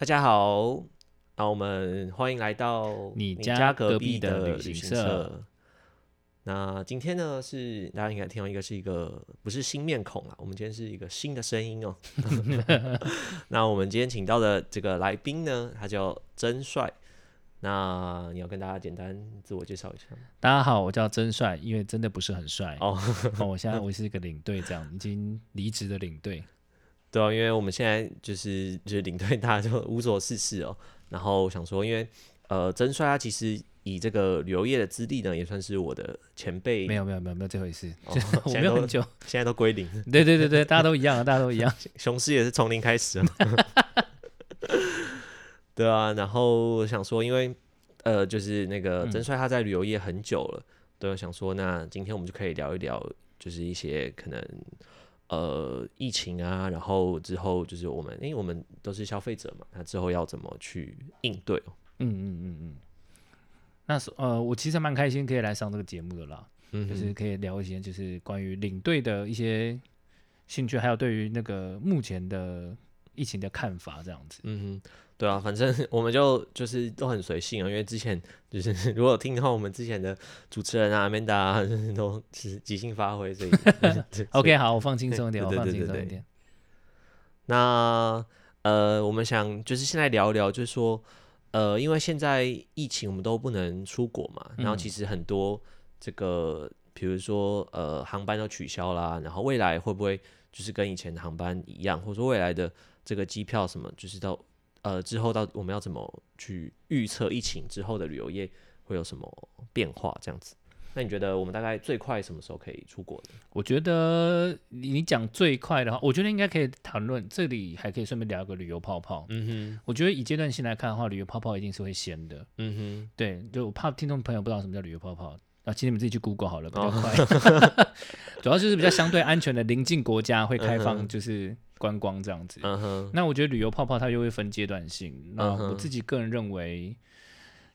大家好，那我们欢迎来到你家家隔壁的旅旅行社社。那今天呢，是大家应该听到一个是一个不是新面孔啊，我们今天是一个新的声音哦。那我们今天请到的这个来宾呢，他叫真帅。那你要跟大家简单自我介绍一下？大家好，我叫真帅，因为真的不是很帅哦哦。我现在我是一个领队，这样已经离职的领队。对啊，因为我们现在就是就是领队，大家就无所事事哦。然后想说，因为呃，曾帅他其实以这个旅游业的资历呢，也算是我的前辈。没有没有没有没有这回事，哦 我没有很久。现在都归零，对对对对，大家都一样啊，大家都一样。雄狮也是从零开始啊。对啊，然后我想说，因为呃，就是那个嗯真帅他在旅游业很久了，对，我想说，那今天我们就可以聊一聊，就是一些可能呃疫情啊，然后之后就是我们，因为我们都是消费者嘛，那之后要怎么去应对哦？嗯嗯嗯嗯。那是呃，我其实蛮开心可以来上这个节目的啦，嗯，就是可以聊一些就是关于领队的一些兴趣，还有对于那个目前的疫情的看法这样子。嗯哼，对啊，反正 我们就就是都很随性啊，因为之前就是 如果听到我们之前的主持人啊，Amanda 啊，都是即兴发挥，所以 OK，好，我放轻松一点，我放轻松一点。那呃，我们想就是现在聊一聊，就是说呃，因为现在疫情我们都不能出国嘛，然后嗯其实很多这个，比如说呃，航班都取消啦，然后未来会不会就是跟以前的航班一样，或者说未来的这个机票什么，就是到呃之后到我们要怎么去预测疫情之后的旅游业会有什么变化这样子？那你觉得我们大概最快什么时候可以出国呢？我觉得你你讲最快的话，我觉得应该可以谈论。这里还可以顺便聊一个旅游泡泡。嗯哼，我觉得以阶段性来看的话，旅游泡泡一定是会先的。嗯哼，对，就我怕听众朋友不知道什么叫旅游泡泡，啊，请你们自己去 Google 好了，比较哦快。主要就是比较相对安全的邻近国家会开放，就是观光这样子。嗯哼，那我觉得旅游泡泡它又会分阶段性。那我自己个人认为，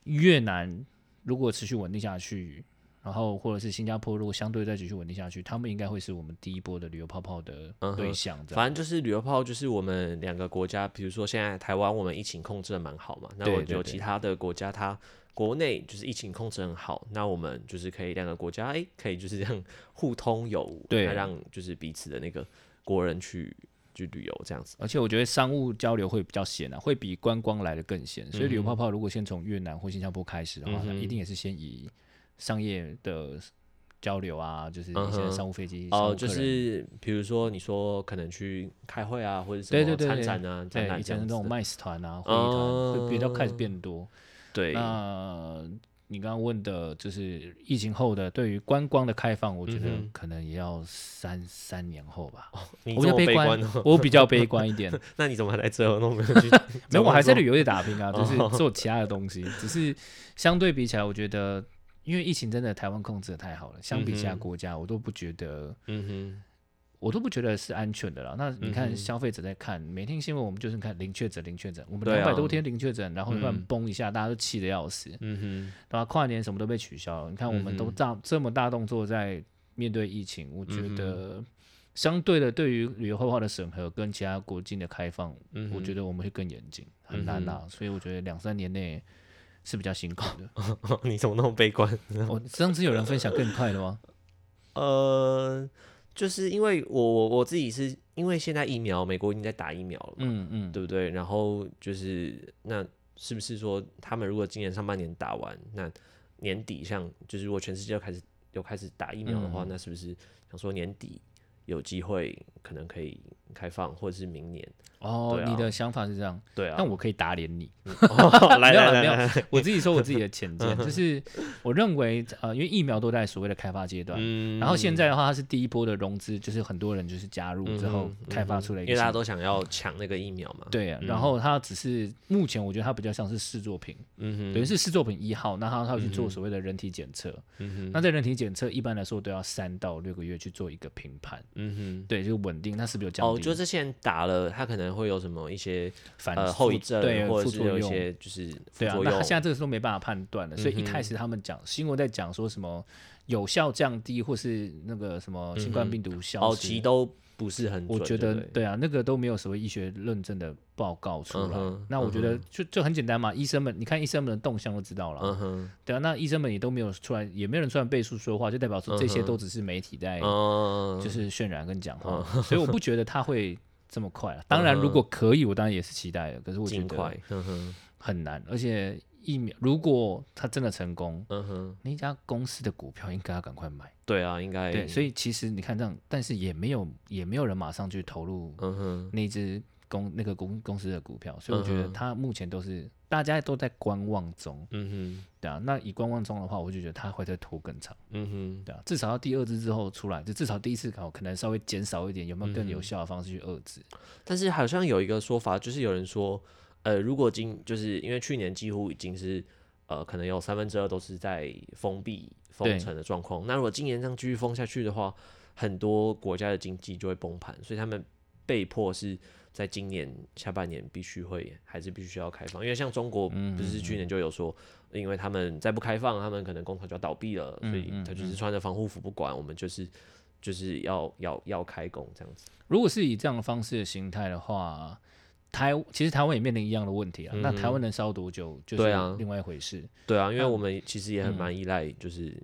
越南如果持续稳定下去，然后或者是新加坡如果相对再继续稳定下去，他们应该会是我们第一波的旅游泡泡的对象。反正就是旅游泡泡，就是我们两个国家，比如说现在台湾我们疫情控制的蛮好嘛，那我对对对有其他的国家它国内就是疫情控制很好，那我们就是可以两个国家哎、可以就是这样互通有无，对让就是彼此的那个国人去去旅游这样子。而且我觉得商务交流会比较闲啊，会比观光来的更闲。所以旅游泡泡如果先从越南或新加坡开始的话，嗯那一定也是先以商业的交流啊，就是一些商务飞机商哦，就是比如说你说可能去开会啊，或者什么参展啊、展对览以前的那种这样子的。麦斯团啊、会议团会比较开始哦变多。对，那你刚刚问的就是疫情后的对于观光的开放，我觉得可能也要三三年后吧。你我比较这么悲观我比较悲观一点。那你怎么还来这？那我没有去 没有，我还在旅游业打拼啊，就是哦做其他的东西。只是相对比起来，我觉得因为疫情真的台湾控制的太好了，相比其他国家，我都不觉得，嗯我都不觉得是安全的了。那你嗯看消费者在看每天新闻，我们就是看零确诊、零确诊，我们两百多天零确诊，然后突然嗯崩一下，大家都气得要死。哼，嗯哼，对吧？跨年什么都被取消了，你看我们都这么大动作在面对疫情，我觉得相对的对于旅游泡泡的审核跟其他国境的开放，嗯，我觉得我们会更严谨，很难嗯。所以我觉得两三年内是比较辛苦的。你怎么那么悲观？我 上次有人分享更快的吗？呃，就是因为我我我自己是因为现在疫苗，美国已经在打疫苗了嘛，嗯嗯，对不对？然后就是那是不是说他们如果今年上半年打完，那年底像就是如果全世界都开始有开始打疫苗的话，嗯那是不是想说年底有机会可能可以开放，或者是明年？哦，啊。你的想法是这样，对啊，但我可以打脸你。哦来 没有啦没有来。来来，我自己说我自己的浅见，就是我认为呃，因为疫苗都在所谓的开发阶段，嗯。然后现在的话，它是第一波的融资，就是很多人就是加入之后开发出来一因为大家都想要抢那个疫苗嘛，对啊，然后它只是目前我觉得它比较像是试作品，嗯哼，等于是试作品一号，那它它要去做所谓的人体检测，嗯哼，那在人体检测一般来说都要三到六个月去做一个评判，嗯哼。对，就稳定，它是不是有降哦，低？就这些人打了，他可能会有什么一些反呃后遗症，对或者是有一些就是副对啊，那他。现在这个时候没办法判断了，所以一开始他们讲新闻在讲说什么有效降低或是那个什么新冠病毒消哦，失，其都不是很准，我觉得对啊，那个都没有所谓医学认证的报告出来。嗯那我觉得嗯就就很简单嘛，医生们你看医生们的动向就知道了，嗯哼，对啊，那医生们也都没有出来，也没有人出来背书说话，就代表说这些都只是媒体在嗯，就是渲染跟讲话，所以我不觉得他会这么快啊。当然，如果可以，我当然也是期待的，可是我觉得很难，而且疫苗如果它真的成功，嗯哼，那一家公司的股票应该要赶快买。对啊，应该对，所以其实你看这样，但是也没有也没有人马上去投入嗯哼，那只公那个公公司的股票，所以我觉得它目前都是大家都在观望中，嗯哼对啊。那以观望中的话，我就觉得它会再拖更长，嗯哼，对啊。至少要第二支之后出来，就至少第一次搞可能稍微减少一点，有没有更嗯有效的方式去遏制？但是好像有一个说法，就是有人说，呃，如果今就是因为去年几乎已经是呃，可能有三分之二都是在封闭封城的状况，那如果今年这样继续封下去的话，很多国家的经济就会崩盘，所以他们被迫是在今年下半年必须会还是必须要开放，因为像中国嗯不是去年就有说，因为他们再不开放，他们可能工厂就要倒闭了，所以嗯他就是穿着防护服不管，我们就是就是要要要开工这样子。如果是以这样的方式的形态的话，台其实台湾也面临一样的问题啊。那台湾能烧多久，就是另外一回事。对啊，因为我们其实也很蛮依赖，就是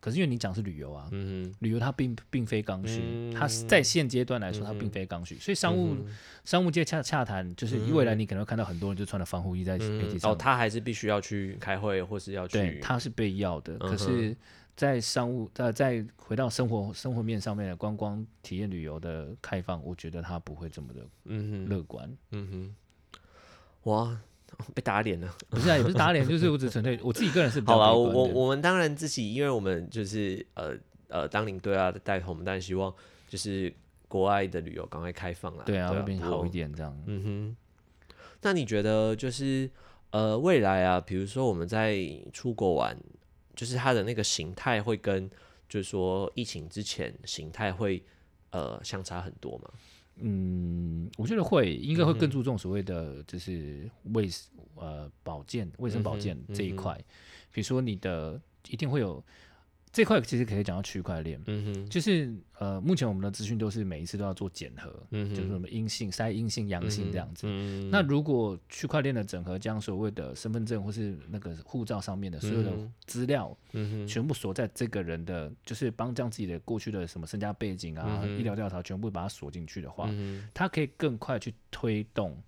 可是因为你讲是旅游啊，嗯旅游它并并非刚需，嗯它是在现阶段来说它并非刚需，所以商务、商务界洽洽谈，就是未来你可能会看到很多人就穿了防护衣在媒体嗯，上，哦，他还是必须要去开会，或是要对，去，它是被要的。嗯可是，在商务在再回到生活生活面上面的观光体验旅游的开放，我觉得他不会这么的嗯哼，乐观。嗯哼，哇，被打脸了。不是啊，也不是打脸，就是我只纯粹我自己个人是好了，我我我们当然自己，因为我们就是呃呃当领队啊带头，我们当然希望就是国外的旅游赶快开放啦。对啊，会变好一点这样。嗯哼，那你觉得就是呃未来啊，比如说我们在出国玩，就是它的那个形态会跟就是说疫情之前形态会呃相差很多吗？嗯，我觉得会应该会更注重所谓的就是卫呃保健、卫生保健这一块。比如说你的一定会有这块，其实可以讲到区块链，嗯哼，就是呃，目前我们的资讯都是每一次都要做检核，就是什么阴性、筛阴性、阳性这样子。嗯，那如果区块链的整合将所谓的身份证或是那个护照上面的所有的资料，嗯哼，全部锁在这个人的，就是帮将自己的过去的什么身家背景啊、医疗调查全部把它锁进去的话。它可以更快去推动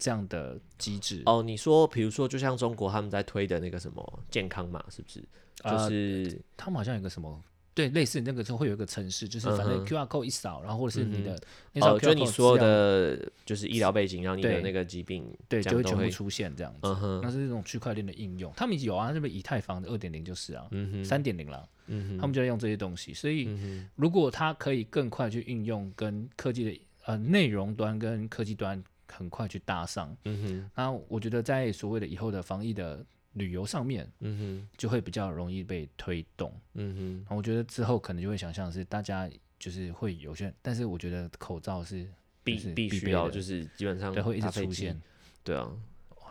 这样的机制。哦，你说，比如说，就像中国他们在推的那个什么健康码，是不是？就呃是他们好像有个什么。对，类似那个时候会有一个城市，就是反正 QR code 一扫，然后或者是你的那扫哦就你说的，就是医疗背景，然后你的那个疾病，对，就会全部出现这样子。嗯，那是这种区块链的应用，他们有啊，这边以太坊的二点零就是啊，三点零了，嗯，他们就在用这些东西。所以，如果它可以更快去应用跟科技的呃内容端跟科技端很快去搭上，嗯哼，那我觉得在所谓的以后的防疫的旅游上面，嗯哼，就会比较容易被推动。嗯哼，我觉得之后可能就会想象是大家就是会有些，但是我觉得口罩是必是必须要，就是基本上对会一直出现。。对啊，哦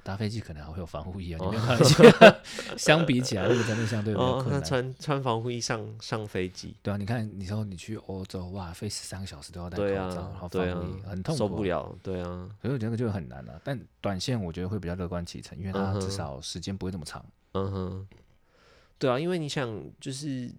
搭飞机可能还会有防护衣啊，哦你没有看到 相比起来，那个真的相对比较哦，那困难。穿穿防护衣上上飞机，对啊，你看，你说你去欧洲，哇，飞十三个小时都要戴口对罩，然啊后，防护衣，很痛苦、受不。了，对啊，所以我觉得就很难了、但短线我觉得会比较乐观其成，因为它至少时间不会那么长。嗯哼，对啊，因为你想，就是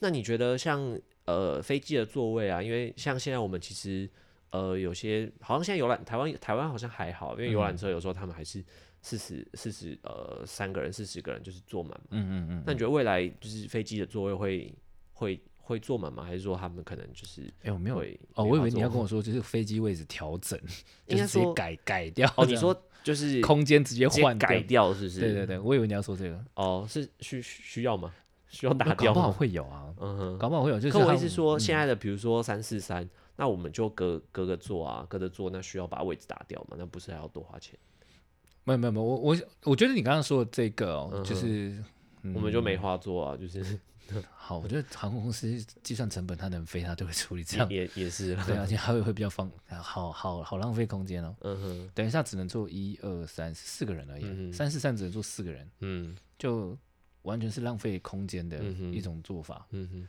那你觉得像呃飞机的座位啊，因为像现在我们其实呃有些好像现在游览台湾台湾好像还好，因为游览车有时候他们还是四十四十呃三个人四十个人就是坐满嘛。嗯嗯嗯。那你觉得未来就是飞机的座位会会会坐满吗？还是说他们可能就是哎、我没有会哦，我以为你要跟我 说，就是飞机位置调整，就是直接改改掉。哦，你说就是空间直接换改掉是不是？对对对，我以为你要说这个，哦，是需需要吗？需要打掉搞不好？会有啊，嗯哼。搞不好会有。就是可我意思是说，嗯现在的比如说三四三，那我们就隔隔个座啊，隔着座，那需要把位置打掉嘛？那不是还要多花钱？没有没有没有，我我我觉得你刚刚说的这个哦，嗯哼。就是、嗯。我们就没话做啊，就是 好，我觉得航空公司计算成本，它能飞，它都会处理这样。也也是。啦，对，而且还会会比较方，好好好浪费空间哦。嗯哼，等一下只能坐一二三四个人而已，三四三只能坐四个人，嗯。就完全是浪费空间的嗯哼。一种做法。嗯哼，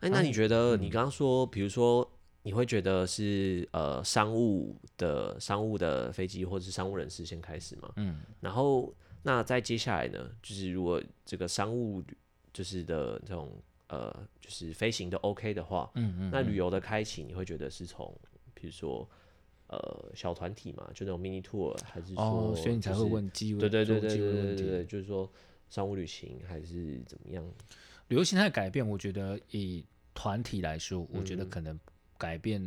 哎、那你觉得嗯。你刚刚说，比如说你会觉得是呃商务的商务的飞机或者是商务人士先开始吗？嗯，然后那再接下来呢，就是如果这个商务就是的这种呃就是飞行都 OK 的话，嗯嗯，那旅游的开启你会觉得是从比如说呃小团体嘛，就那种 mini tour，还是说、哦，所以你才会就是问机位，对对对做对对。对对对，就是说商务旅行还是怎么样？旅游形态改变，我觉得以团体来说，我觉得嗯可能改变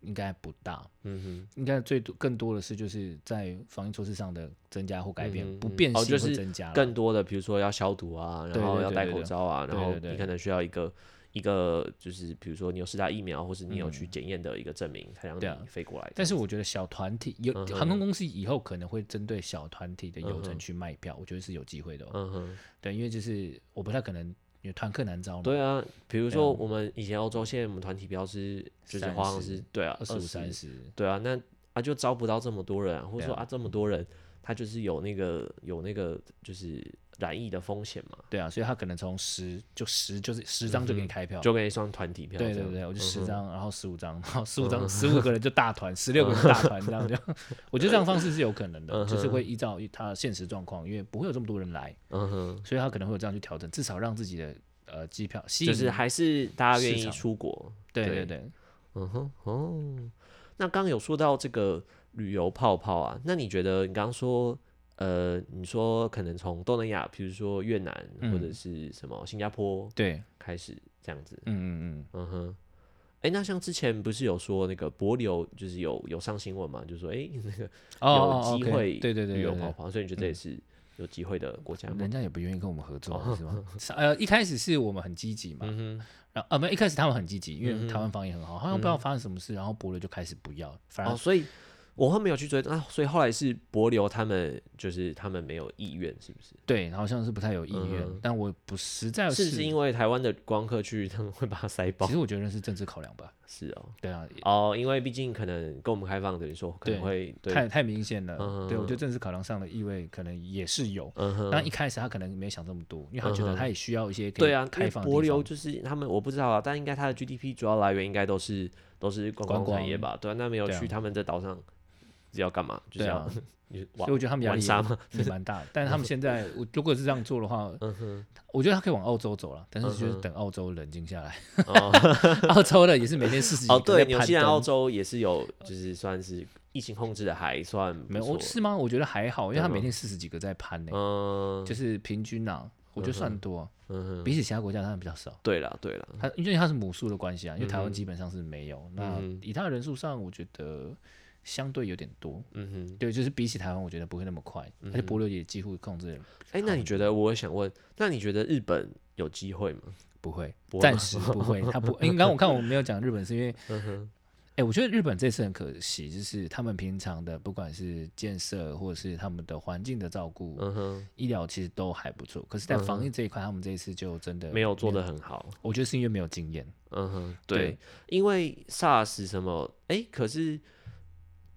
应该不大，嗯哼应该最多更多的是就是在防疫措施上的增加或改变，嗯嗯嗯不变性哦就是会增加更多的比如说要消毒啊，然后要戴口罩啊，然后你可能需要一个一个就是比如说你有四大疫苗，或是你有去嗯检验的一个证明，才让你飞过来。但是我觉得小团体有、嗯航空公司以后可能会针对小团体的游嗯哼程去卖票，我觉得是有机会的、哦。嗯哼，对，因为就是我不太可能，因为团客难招嘛。对啊，比如说我们以前欧洲，现在我们团体标是就是30花航是对啊，二十五、三十，对啊，那啊就招不到这么多人、啊，或者说啊啊这么多人，他就是有那个有那个就是染疫的风险嘛，对啊，所以他可能从十就十就是十张就给你开票。就给你算团体票。对对对，我就十张，然后十五张，然后十五张，十五个人就大团，十六个人大团这样这样。我觉得这样方式是有可能的，嗯就是哼会依照他现实状况，因为不会有这么多人来，嗯哼，所以他可能会有这样去调整，至少让自己的呃机票吸引就是还是大家愿意出国。对对对。对，嗯哼，哦，那刚刚有说到这个旅游泡泡啊，那你觉得你刚刚说，呃，你说可能从东南亚，比如说越南、或者嗯是什么新加坡对，开始这样子，嗯嗯嗯，嗯哼。哎，那像之前不是有说那个博流，就是有有上新闻嘛，就说哎那个有机会对对对旅游对对。泡泡，所以你觉得这也是有机会的国家吗？人家也不愿意跟我们合作，哦是吗？呃，一开始是我们很积极嘛，嗯，然后呃，没一开始他们很积极，因为台湾防疫很好，好像不知道发生什么事，然后博流就开始不要，反哦，所以我后面有去追，啊，所以后来是博流他们就是他们没有意愿，是不是？对，好像是不太有意愿嗯，但我不实在是不是因为台湾的观光客去，他们会把它塞爆其？实我觉得是政治考量吧，是哦，对啊，哦，因为毕竟可能跟我们开放，等于说可能对会对，太太明显了，嗯对我觉得政治考量上的意味可能也是有。但一开始他可能没有想这么多，因为他觉得他也需要一些对啊，因开放。博流就是他们我不知道啊，但应该他的 GDP 主要来源应该都是都是观观光产业吧？对啊，那没有去他们在岛上是要干嘛？就是要对啊，所以我觉得他们压力玩沙吗？也蛮大的。但是他们现在，我如果是这样做的话，嗯，我觉得他可以往澳洲走了，但是就是等澳洲冷静下来。哦 澳洲的也是每天四十几哦，对，个在攀纽西兰、澳洲也是有，就是算是疫情控制的还算没有是吗？我觉得还好，因为他每天四十几个在攀呢，嗯，就是平均啊，我觉得算多比起其他国家当然比较少。对了对了，它因为他是母数的关系啊，因为台湾基本上是没有。那以他的人数上，我觉得相对有点多。嗯哼，对，就是比起台湾，我觉得不会那么快，而且波流也几乎控制了哎，那你觉得我想问，那你觉得日本有机会吗？不会，暂时不会。他不，因为刚刚我看我没有讲日本，是因为 哎、我觉得日本这次很可惜，就是他们平常的不管是建设或者是他们的环境的照顾、嗯哼，医疗，其实都还不错。可是，在防疫这一块，他们这一次就真的没有做的很好。我觉得是因为没有经验。嗯哼，对对，因为 SARS 什么，哎，可是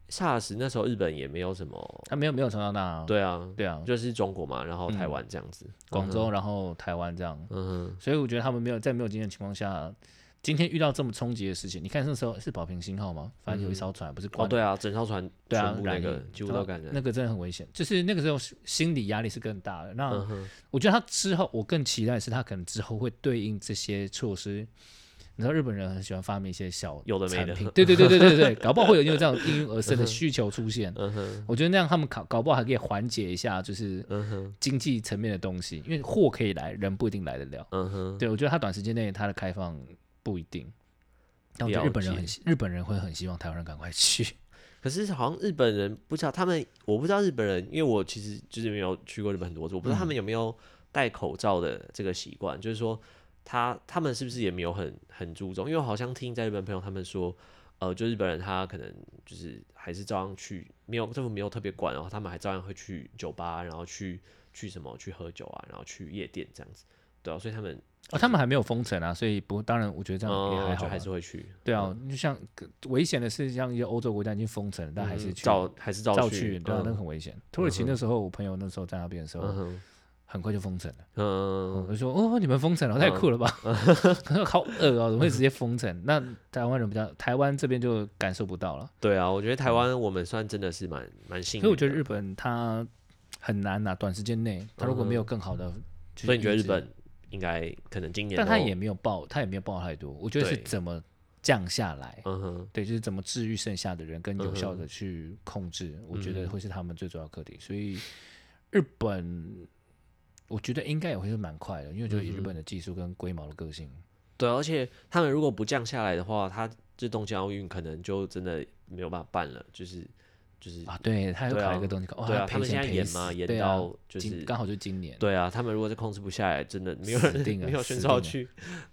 SARS 那时候日本也没有什么，他没有没有从到那，对啊，对啊，就是中国嘛，然后台嗯。湾这样子，广州，然后台湾这样，嗯哼，所以我觉得他们没有在没有经验的情况下，今天遇到这么冲击的事情，你看那时候是保平星号吗？反正有一艘船不是哦，关对啊，整艘船对啊那个染疫几乎都感染，那个真的很危险，就是那个时候心理压力是更大的。那、嗯，我觉得他之后，我更期待的是他可能之后会对应这些措施。你知道日本人很喜欢发明一些小有的没的产品，对对对对对对，搞不好会有因为这样应运而生的需求出现。嗯哼，我觉得那样他们搞搞不好还可以缓解一下，就是嗯哼，经济层面的东西，因为货可以来，人不一定来得了。嗯哼，对我觉得他短时间内他的开放不一定，但我觉得日本人很希日本人会很希望台湾人赶快去。可是好像日本人不知道他们，我不知道日本人，因为我其实就是没有去过日本很多次，我不知道他们有没有戴口罩的这个习惯，就是说他他们是不是也没有很很注重？因为我好像听在日本朋友他们说，呃，就日本人他可能就是还是照样去，没有政府没有特别管，然后他们还照样会去酒吧，然后去去什么去喝酒啊，然后去夜店这样子，对啊，所以他们哦，他们还没有封城啊，所以不，当然我觉得这样也还好还是会去，对啊，就像危险的是，像一些欧洲国家已经封城了，但还是照还是照照去，对啊，那很危险。土耳其那时候，我朋友那时候在那边的时候，很快就封城了。嗯我就说哦，你们封城了，太酷了吧？好恶哦，怎么会直接封城？那台湾人比较，台湾这边就感受不到了。对啊，我觉得台湾我们算真的是蛮蛮幸运。所以我觉得日本它很难呐、短时间内它如果没有更好的，就是所以你觉得日本应该可能今年，但它也没有爆，它也没有爆太多。我觉得是怎么降下来，嗯哼，对，就是怎么治愈剩下的人，跟有效嗯的去控制，我觉嗯得会是他们最主要的课题。所以日本，我觉得应该也会是蛮快的，因为我觉得以日本的技术跟龟毛的个性，对，而且他们如果不降下来的话，他这东京奥运可能就真的没有办法办了，就是就是啊，对，他有对啊考一个东西，哇，对啊，赔他们现在演嘛，演到就是今刚好就是今年，对啊，他们如果是控制不下来，真的没有人死定 了没有选手要去，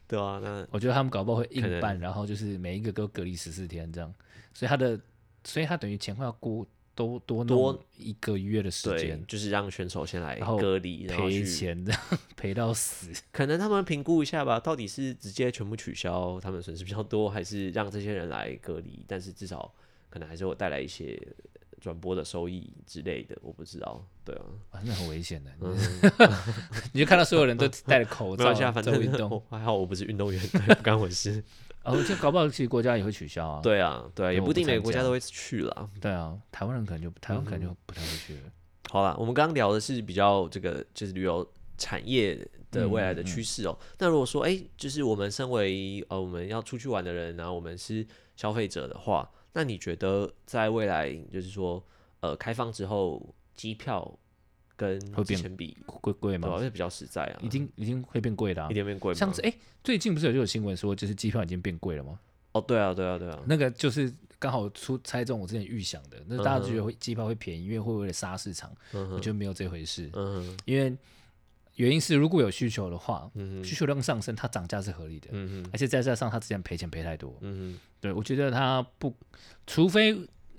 对啊，那 我觉得他们搞不好会硬办，然后就是每一个都隔离十四天这样，所以他的，所以他等于前后要过多多多一个月的时对间，，就是让选手先来然后隔离，然后赔去，钱的 赔到死。可能他们评估一下吧，到底是直接全部取消，他们损失比较多，还是让这些人来隔离，但是至少可能还是会带来一些转播的收益之类的，我不知道，对啊，哇，那很危险的，嗯，你就看到所有人都戴着口罩没关系啊，反正在运动，我 还好我不是运动员，对，不干我事。哦，这搞不好其实国家也会取消啊。对啊，对啊，也不定每个国家都会去了。对啊，台湾人可能就台湾可能嗯就不太会去了。好啦，我们刚刚聊的是比较这个就是旅游产业的未来的趋势哦。那如果说哎、就是我们身为呃我们要出去玩的人，然后我们是消费者的话，那你觉得在未来就是说呃开放之后，机票跟之会变前比，贵贵对吧？吗？会比较实在啊，已经已经会变贵的啊一。点变贵？上次哎，最近不是有就有新闻说，就是机票已经变贵了吗？哦，对啊，对啊，对啊，那个就是刚好出猜中我之前预想的，那大家嗯哼觉得会机票会便宜，因为会为了杀市场，嗯，我觉得没有这回事。嗯哼，因为原因是如果有需求的话，需求量上升，它涨价是合理的，嗯哼，而且再加上它之前赔钱赔太多，嗯对我觉得它不，除非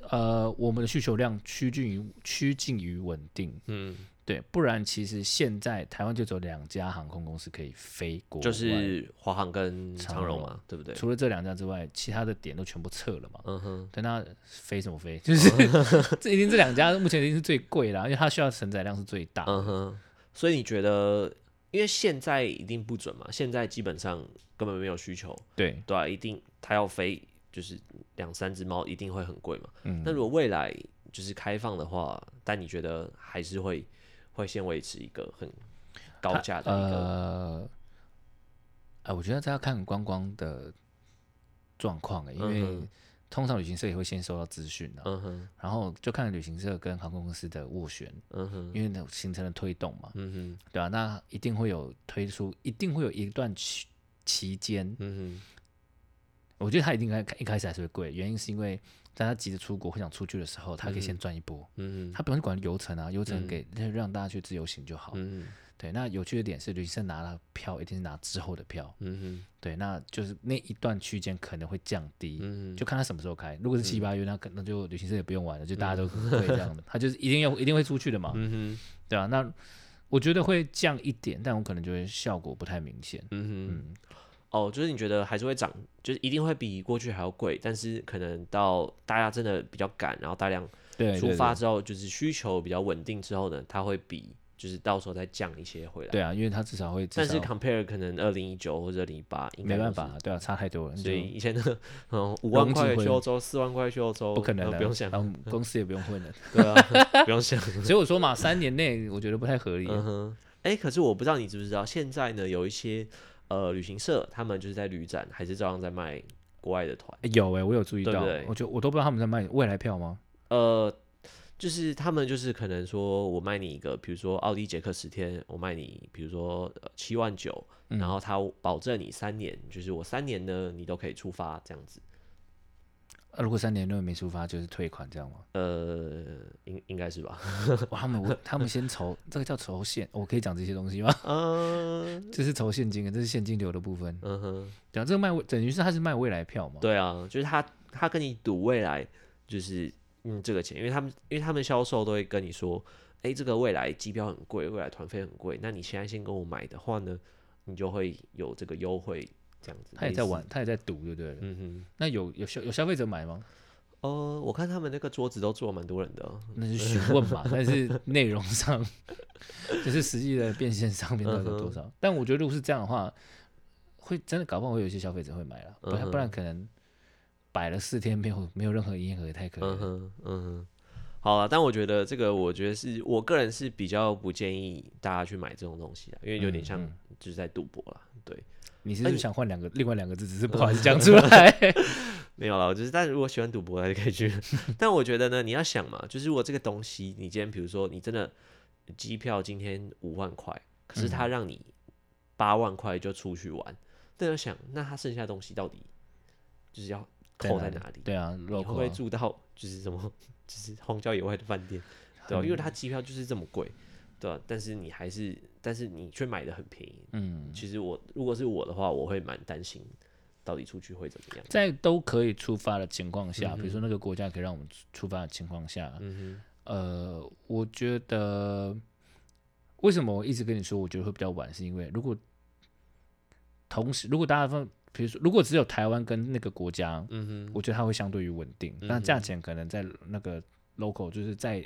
呃我们的需求量趋近于趋近于稳定，嗯，对，不然其实现在台湾就只有两家航空公司可以飞国外，就是华航跟长荣嘛，对不对？除了这两家之外，其他的点都全部撤了嘛。嗯哼，等它飞什么飞？就是 这一定这两家目前一定是最贵啦，因为它需要承载量是最大。嗯哼，所以你觉得，因为现在一定不准嘛，现在基本上根本没有需求，对，对啊，一定它要飞就是两三只猫，一定会很贵嘛。嗯。那如果未来就是开放的话，但你觉得还是会会先维持一个很高价的一个，呃，呃，我觉得这要看观光的状况欸因为嗯通常旅行社也会先收到资讯的，嗯哼，然后就看旅行社跟航空公司的斡旋，嗯哼，因为那行程的推动嘛，嗯哼，对吧、那一定会有推出，一定会有一段期期间，嗯我觉得他一定开一开始还是会贵，原因是因为在他急着出国或想出去的时候，他可以先赚一波，哼，嗯哼，他不用管流程啊，流程嗯。给让大家去自由行就好。嗯。哼，对，那有趣的点是，旅行社拿了票，一定是拿之后的票。嗯哼，对，那就是那一段区间可能会降低，嗯，就看他什么时候开。如果是七八月，那可能就旅行社也不用玩了，就大家都会这样的。他就是一定要一定会出去的嘛，嗯哼，对啊，那我觉得会降一点，但我可能觉得效果不太明显。嗯，哦，就是你觉得还是会涨，就是一定会比过去还要贵，但是可能到大家真的比较赶，然后大量，出发之后，就是需求比较稳定之后呢，它会比就是到时候再降一些回来。对啊，因为它至少会至但是 compare 可能二零一九或者二零一八，没办法，对啊，差太多了，所以以前的 嗯五万块去欧洲，四万块去欧洲，不可能不用想，公司也不用混了。对啊，不用想。所以我说嘛，三年内我觉得不太合理。嗯哼，哎、可是我不知道你知不知道，现在呢有一些呃旅行社，他们就是在旅展还是照样在卖国外的团。欸有哎、我有注意到，对不对我就我都不知道他们在卖未来票吗？呃，就是他们就是可能说我卖你一个，比如说奥迪捷克十天，我卖你，比如说呃七万九，嗯然后他保证你三年，就是我三年呢你都可以出发这样子。啊，如果三年内没出发，就是退款这样吗？呃，应应该是吧？哇，他们我他们先筹，这个叫筹现，我可以讲这些东西吗？嗯这是筹现金的，这是现金流的部分。嗯哼，对啊，这个卖等于是他是卖未来票嘛？对啊，就是他他跟你赌未来，就是嗯这个钱，因为他们因为他们销售都会跟你说，哎、这个未来机票很贵，未来团费很贵，那你现在先跟我买的话呢，你就会有这个优惠这样子。他也在玩，，他也在赌，对不对？嗯哼。那有有消有消费者买吗？哦，我看他们那个桌子都坐蛮多人的哦，那是询问嘛，但是内容上 就是实际的变现上面到底有多少？但我觉得如果是这样的话，会真的搞不好会有一些消费者会买了，不然不然可能摆了四天没有没有任何营业额也太可怜了。嗯哼，嗯哼。好了，但我觉得这个，我觉得是我个人是比较不建议大家去买这种东西的，因为有点像就是在赌博啦。对，你是不是想换两个另外两个字，只是不 好意思讲出来。没有了，就是但如果喜欢赌博，还是可以去。但我觉得呢，你要想嘛，就是如果这个东西，你今天比如说你真的机票今天五万块，可是他让你八万块就出去玩，那要想，那他剩下东西到底就是要扣在哪里？对啊，你会不会住到就是什么，就是荒郊野外的饭店？对吧？因为它机票就是这么贵，对吧？但是你还是，但是你却买的很便宜。嗯，其实我如果是我的话，我会蛮担心。到底出去会怎么样？在都可以出发的情况下，比如说那个国家可以让我们出发的情况下，嗯呃，我觉得为什么我一直跟你说，我觉得会比较晚，是因为如果同时，如果大家分，比如说如果只有台湾跟那个国家，嗯哼，我觉得它会相对于稳定，那价钱可能在那个 local 就是在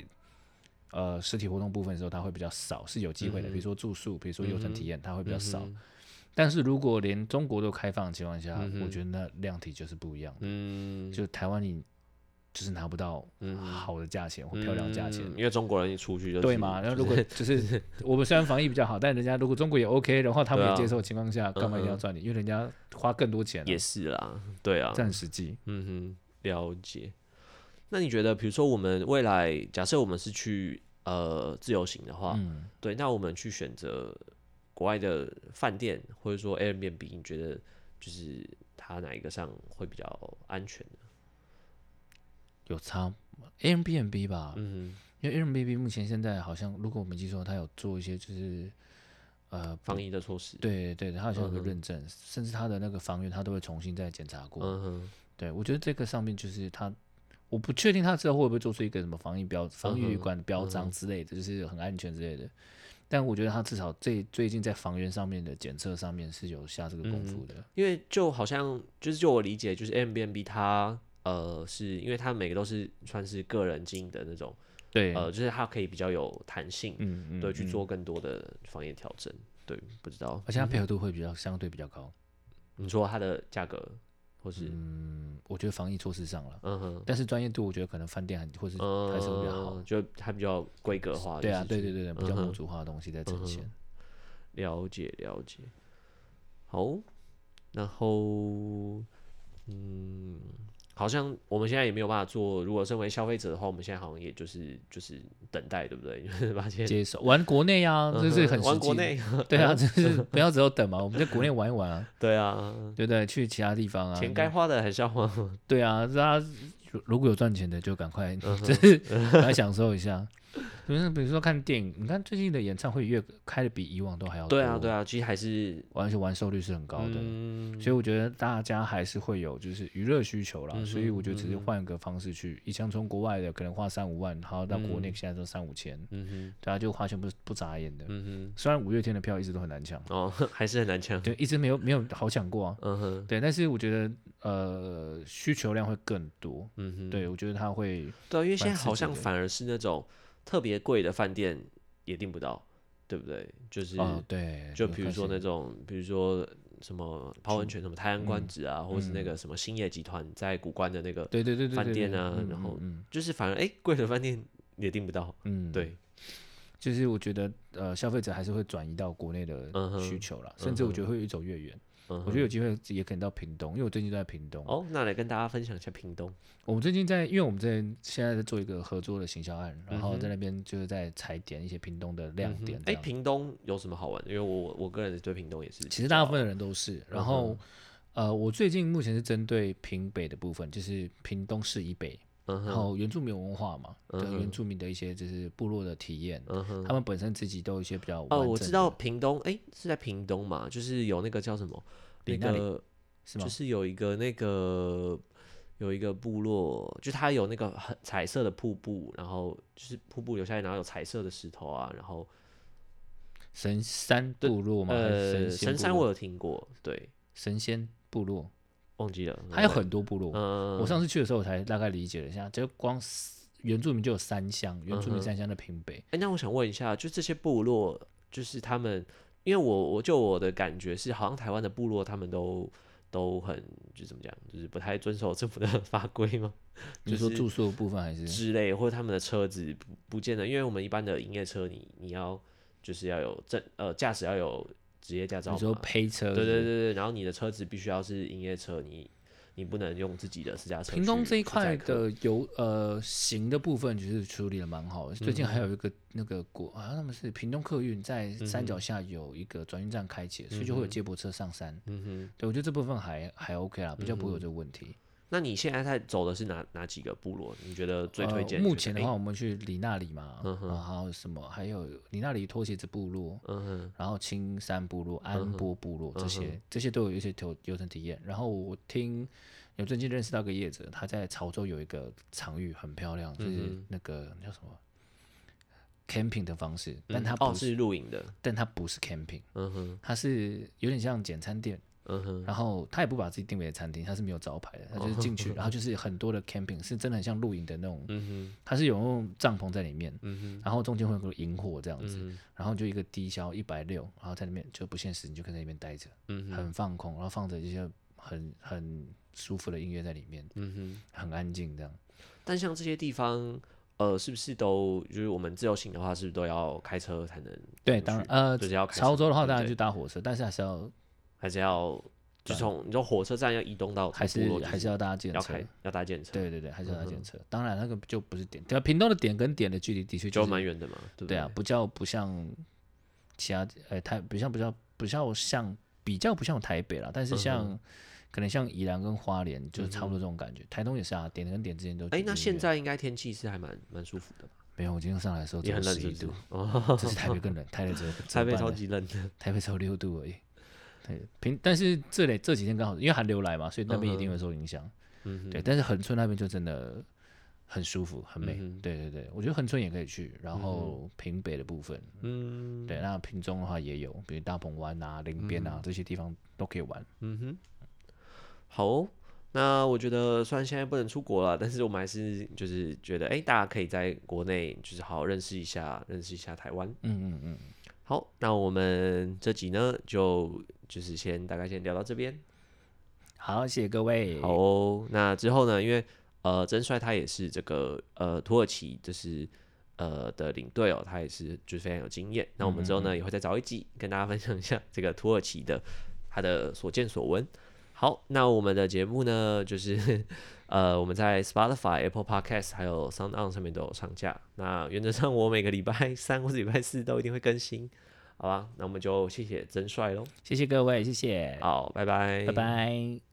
呃实体活动部分的时候，它会比较少，是有机会的。比如说住宿，比如说游程体验，它会比较少。但是如果连中国都开放的情况下，我觉得那量体就是不一样。嗯，就台湾你就是拿不到好的价钱或漂亮价钱，因为中国人一出去就对嘛。然后如果就是 我们虽然防疫比较好，但人家如果中国也 OK，然后他们也接受的情况下，干嘛一定要赚你？因为人家花更多钱。也是啦，对啊，这很实际。嗯哼，了解。那你觉得，比如说我们未来假设我们是去呃自由行的话，对，那我们去选择。国外的饭店或者说 Airbnb，你觉得就是它哪一个上会比较安全呢？有差 Airbnb 吧，嗯，因为 Airbnb 目前现在好像，如果我没记错，它有做一些就是呃防疫的措施，对对对，它好像有个认证，甚至它的那个房源它都会重新再检查过。嗯哼，对我觉得这个上面就是它，我不确定他之后会不会做出一个什么防疫标、防疫旅馆标章之类的，就是很安全之类的。但我觉得他至少最最近在房源上面的检测上面是有下这个功夫的，因为就好像就是就我理解，就是 M B N B 它呃是因为它每个都是算是个人经营的那种，对，呃就是它可以比较有弹性，嗯嗯，对，去做更多的防疫调整，对，不知道，而且它配合度会比较相对比较高，你说它的价格？或是嗯，我觉得防疫措施上了，嗯哼，但是专业度我觉得可能饭店还或是还是会比较好，就它比较规格化。对啊，对对对对，比较模组化的东西在呈现。了解了解，好，然后嗯。好像我们现在也没有办法做。如果身为消费者的话，我们现在好像也就是就是等待，对不对？把钱接受玩国内啊，这是很玩国内，对啊，就是不要只有等嘛，我们在国内玩一玩啊。对啊，对不对？去其他地方啊，钱该花的还是要花。对啊，大家如果有赚钱的，就赶快就是来享受一下。比如比如说看电影，你看最近的演唱会越开的比以往都还要多。对啊，对啊，其实还是完全完售率是很高的，所以我觉得大家还是会有就是娱乐需求啦。所以我觉得只是换一个方式去，以前从国外的可能花三五万，然后到国内现在都三五千，嗯哼，大家就花钱不不眨眼的。嗯哼，虽然五月天的票一直都很难抢哦，还是很难抢，对，一直没有没有好抢过啊。嗯哼，对，但是我觉得呃需求量会更多。嗯哼，对我觉得他会对，因为现在好像反而是那种。特别贵的饭店也订不到，对不对？就是对，就比如说那种，比如说什么泡温泉，什么泰安观止啊，或者是那个什么兴业集团在古关的那个对对对饭店啊，然后就是反而哎贵的饭店也订不到，嗯，对，就是我觉得呃消费者还是会转移到国内的需求了，甚至我觉得会越走越远。我觉得有机会也可能到屏东，因为我最近都在屏东。哦，那来跟大家分享一下屏东。我们最近在，因为我们在现在在做一个合作的行销案，然后在那边就是在踩点一些屏东的亮点。哎，屏东有什么好玩？因为我我个人对屏东也是，其实大部分的人都是。然后，呃，我最近目前是针对屏北的部分，就是屏东市以北，然后原住民文化嘛，跟原住民的一些就是部落的体验，他们本身自己都有一些比较。哦，我知道屏东，哎，是在屏东嘛，就是有那个叫什么？那个就是有一个那个有一个部落，就它有那个很彩色的瀑布，然后就是瀑布流下来，然后有彩色的石头啊，然后神山部落吗？呃，神山我有听过，对，神仙部落，忘记了，还有很多部落。嗯，我上次去的时候，我才大概理解了一下，就光原住民就有三乡，原住民三乡的平北。哎、那我想问一下，就这些部落，就是他们，因为我我就我的感觉是，好像台湾的部落他们都都很就怎么讲，就是不太遵守政府的法规吗？你说住宿的部分还是？之类，或者他们的车子不不见得，因为我们一般的营业车你，你要就是要有证呃驾驶要有职业驾照你说嘛，配车？对对对对，然后你的车子必须要是营业车，你你不能用自己的私家车去。屏东这一块的油呃行的部分，其实处理的蛮好的。最嗯近还有一个那个国，好像他们是屏东客运在山脚下有一个转运站开启，所以就会有接驳车上山。嗯哼，对我觉得这部分还还 OK 啦，比较不会有这个问题。那你现在在走的是哪哪几个部落？你觉得最推荐、呃？目前的话，，我们去里那里嘛，然后什么？还有里那里拖鞋子部落，嗯哼，然后青山部落、安波部落这些，这些都有一些游游程体验。然后我听有最近认识到个业者，他在潮州有一个场域很漂亮，就是嗯那个叫什么 camping 的方式，但它哦不是，是露营的，但它不是 camping，嗯哼，它是有点像简餐店。嗯哼，然后他也不把自己定为餐厅，他是没有招牌的，他就是进去，然后就是很多的 camping，是真的很像露营的那种，嗯哼，它是有那种帐篷在里面，嗯哼，然后中间会有个萤火这样子，嗯然后就一个低消一百六，然后在里面就不限时，你就可以在那边待着，嗯哼，很放空，然后放着一些很很舒服的音乐在里面，嗯哼。很安静这样。但像这些地方，呃，是不是都就是我们自由行的话，是不是都要开车才能？对，当然，呃，就是要开车潮州的话当然就搭火车，但是还是要还是要就从你说火车站要移动到还是还是要搭建车要开。要搭建车，对对对，还是要搭建车。当然那个就不是点，对啊，屏东的点跟点的距离的确就是蛮远的嘛，对不对啊，不叫不像其他呃台，不像不像不像像比较不像台北啦，但是像、可能像宜兰跟花莲就是差不多这种感觉。台东也是啊，点跟点之间都哎、那距离远现在应该天气是还蛮蛮舒服的吧？没有，我今天上来的时候只也有十一度很冷是不是，？哦，这是台北更冷，台北只有 台北超级冷的，台北只有六度而已。对，平但是这里这几天刚好因为寒流来嘛，所以那边一定会受影响。对，但是恒春那边就真的很舒服，很美。嗯对对对，我觉得恒春也可以去，然后平北的部分，嗯，对，那平中的话也有，比如大鹏湾啊、林边啊、这些地方都可以玩。嗯哼，好哦、那我觉得虽然现在不能出国了，但是我们还是就是觉得，哎、大家可以在国内就是好好认识一下，认识一下台湾。嗯嗯嗯，好，那我们这集呢，就就是先大概先聊到这边。好，谢谢各位。好哦，那之后呢，因为呃，真帅他也是这个呃土耳其就是呃的领队哦，他也是就是非常有经验。那我们之后呢，也会再找一集跟大家分享一下这个土耳其的他的所见所闻。好，那我们的节目呢，就是呃我们在 Spotify、Apple Podcast 还有 Sound On 上面都有上架。那原则上我每个礼拜三或者礼拜四都一定会更新，好吧？那我们就谢谢真帅喽。谢谢各位，谢谢，好，拜拜，拜拜。